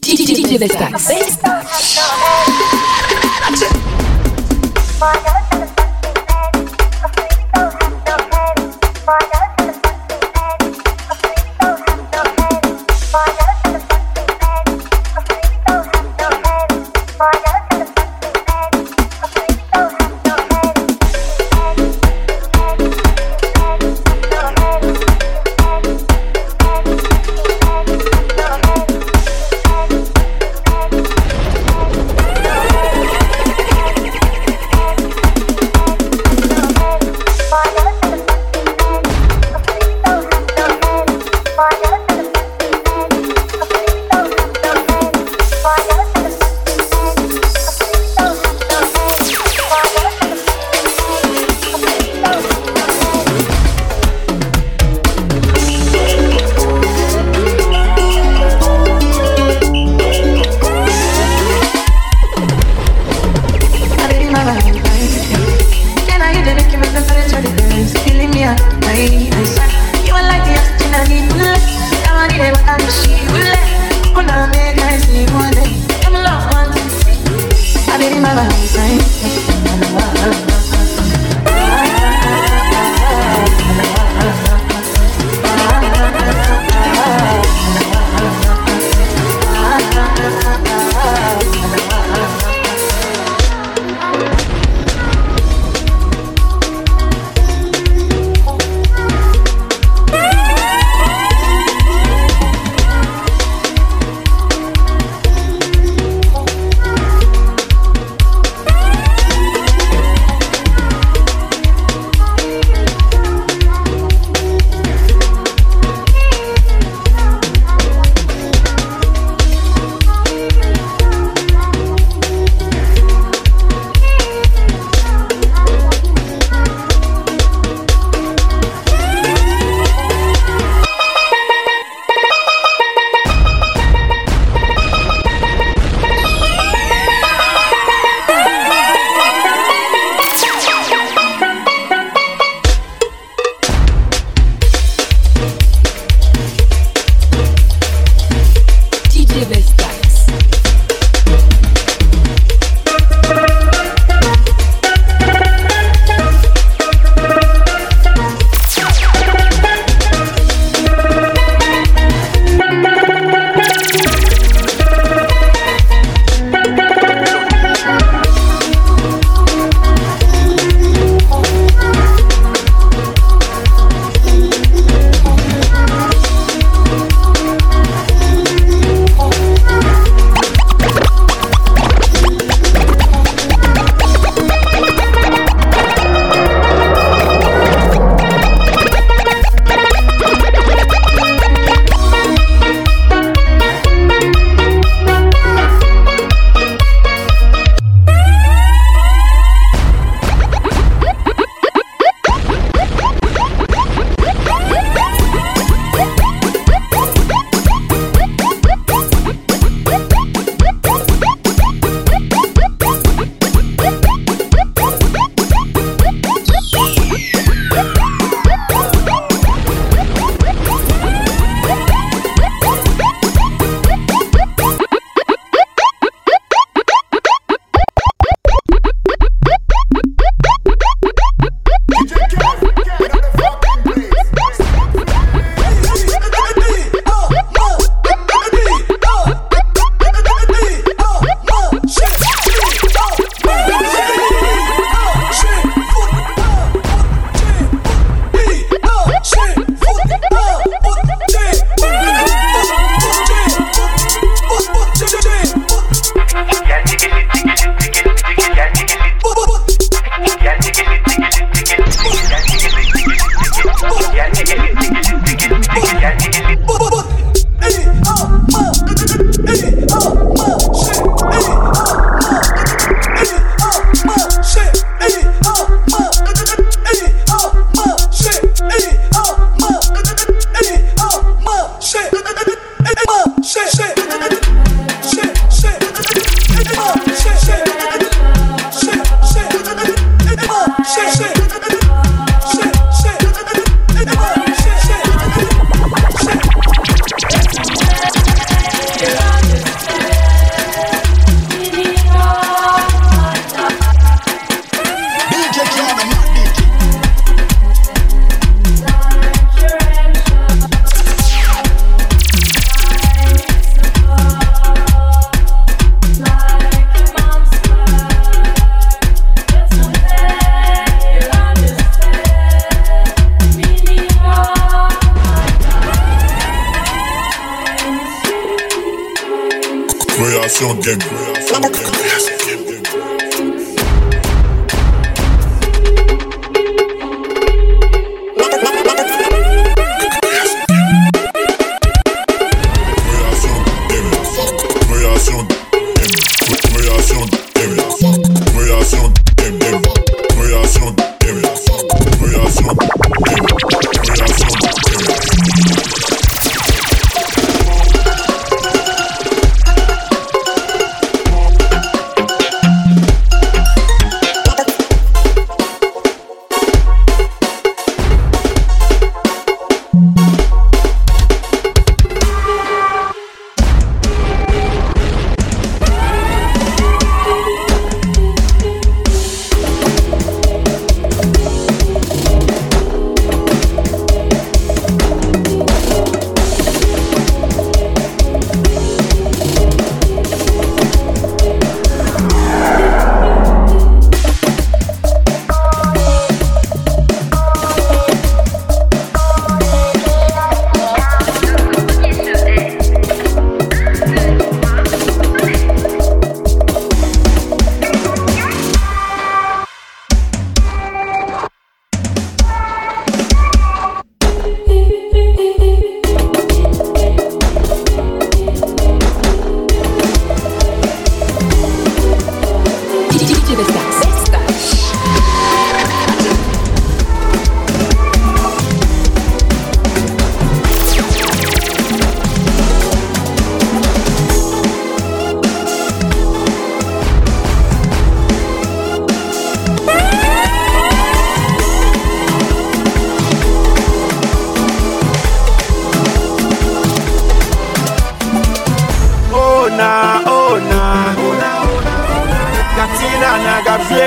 DJ Vestaxx.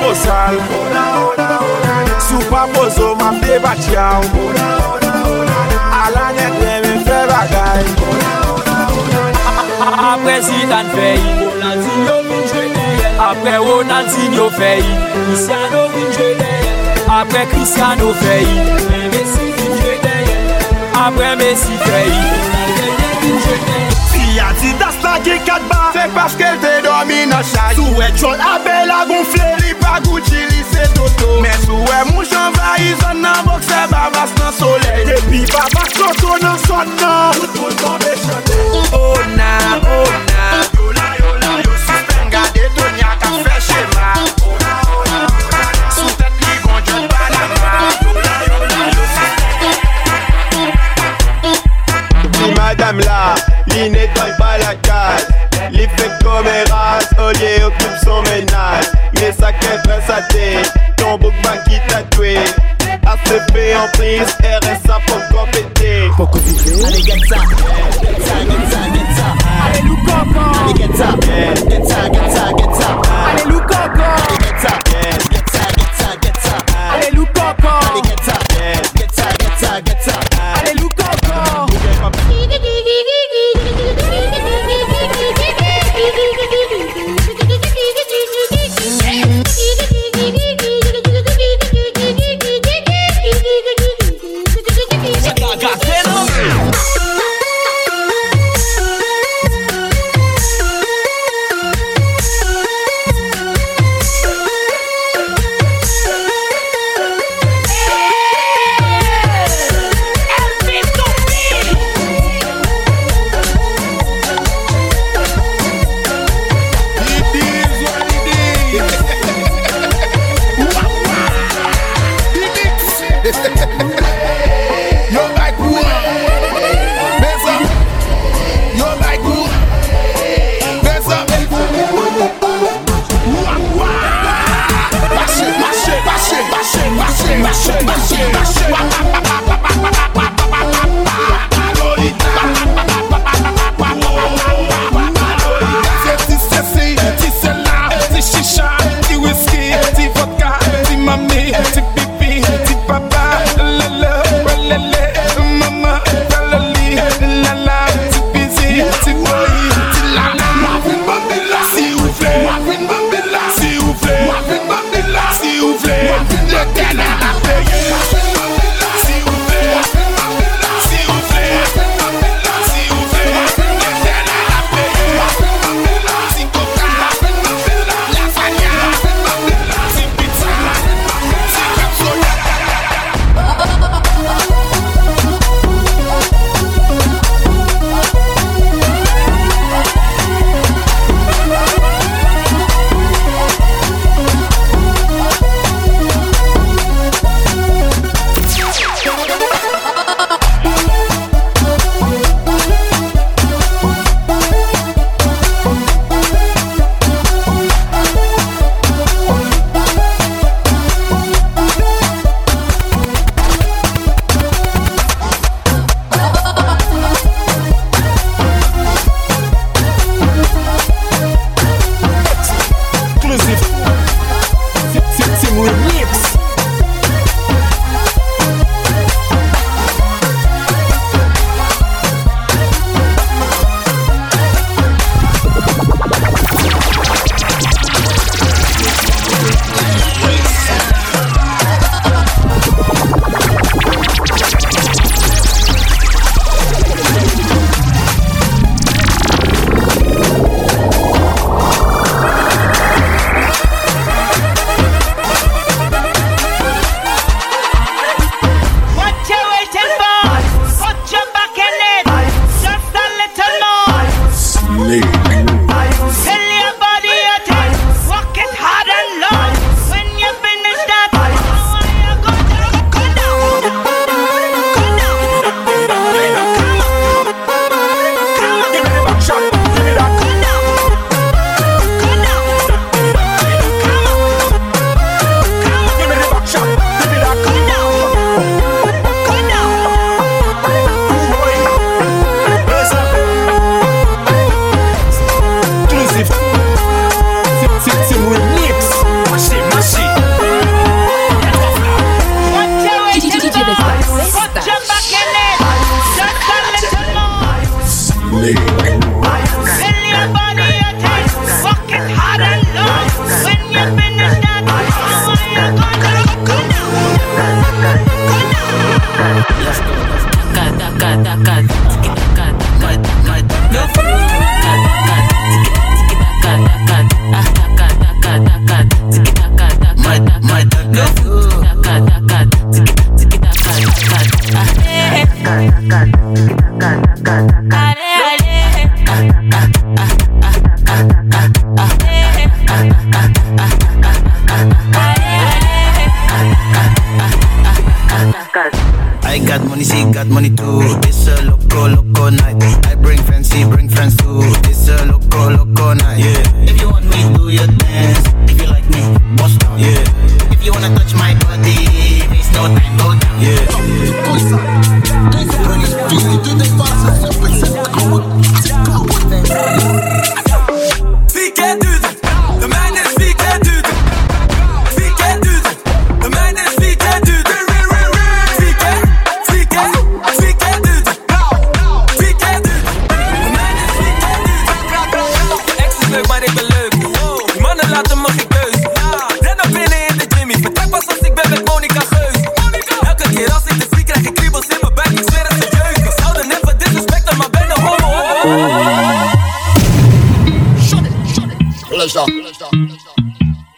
bosal Sou pa bozo map de bat yaw Ala net le men fe bagay. Apre Zidane fey Ronaldinho vin jwene Apre Ronaldinho fey Cristiano vin jwene Apre Cristiano fey Messi vin jwene Apre Messi fey Ronaldinho vin jwene Fia di das la ki kat ba Se paske te domi nan chay. Sou e chol abe babas nan soley Depi babas choto nan son nan. Compéter. Allez, get ça. Eh, get ça, get ça, get ça. Allez, look up. Allez, get ça. Eh, get ça, get ça, get ça. Allez, look up. Allez, get ça. Eh, get ça, get ça, get ça. Allez, look up. Allez, get ça.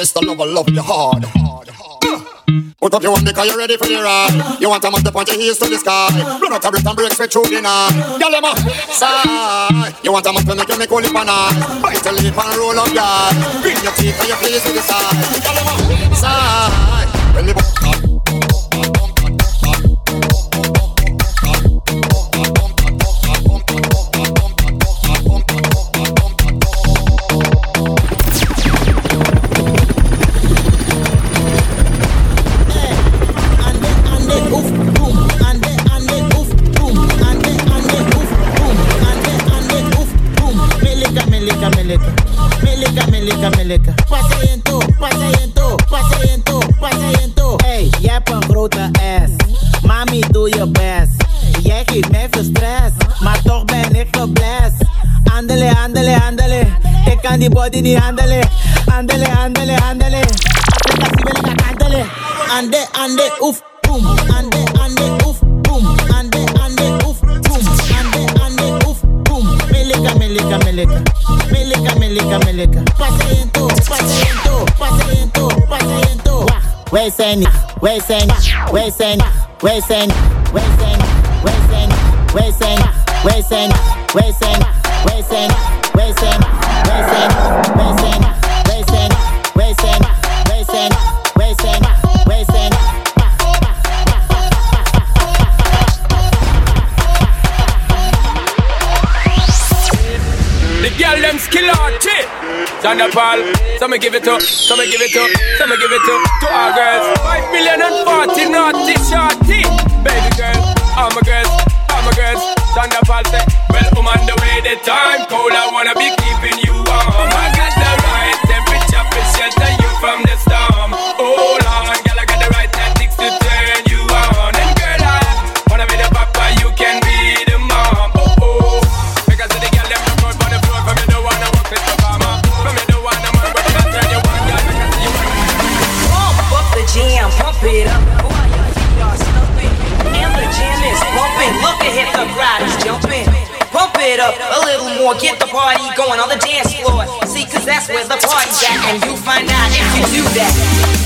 Mr. Lover, love you hard. Put up your hand because you're ready for the ride. You want to mount the point your heels to the sky. Run out of breath and break straight through the night. Girl, them a sigh. You want to mount to make you make and eye. Bite your lip and roll up eye. Bring your teeth and your face to the side. Girl, them a sigh. Melika, melika. Pasiënto, pasiënto, pasiënto, pasiënto. Hey, jij hebt een grote ass. Mami, doe je best. Jij geeft mij veel stress, maar toch ben ik geblest. Andele, andele, andele. Ik kan die body niet handelen. Andele, andele, andele. Si wil ik kantelen. Ande, ande, oef, pasiënto. Wacht, wij zijn niet, wij zijn niet, wij zijn niet, wij zijn niet, wij zijn niet, wij zijn niet, wij zijn niet, wij zijn niet, wij zijn Stand up all. Some give it to, some give it to, some give it to to our girls. Five million and forty naughty shorty. Baby girl, all my girls, all my girls. Up all say, well I'm on the way. The time cold, I wanna be not if you do that.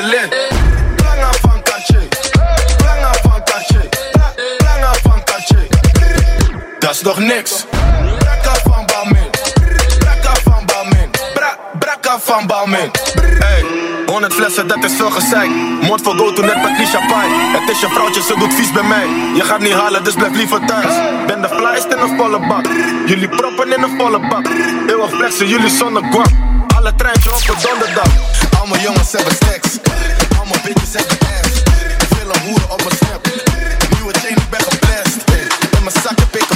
Planga van van Dat is nog niks Brakka van Balmain Brakka van Balmain Bra Brakka van Balmain Hey 100 flessen, dat is veel gezeik. Mond vol go to net die champagne. Het is je vrouwtje, ze doet vies bij mij. Je gaat niet halen, dus blijf liever thuis. Ben de flyest in een volle bak. Jullie proppen in een volle bak. Eeuwig flexen, jullie zonder guap. Alle treintje op donderdag. Allemaal jongens hebben stacks. Biggest at ass. Feel my And my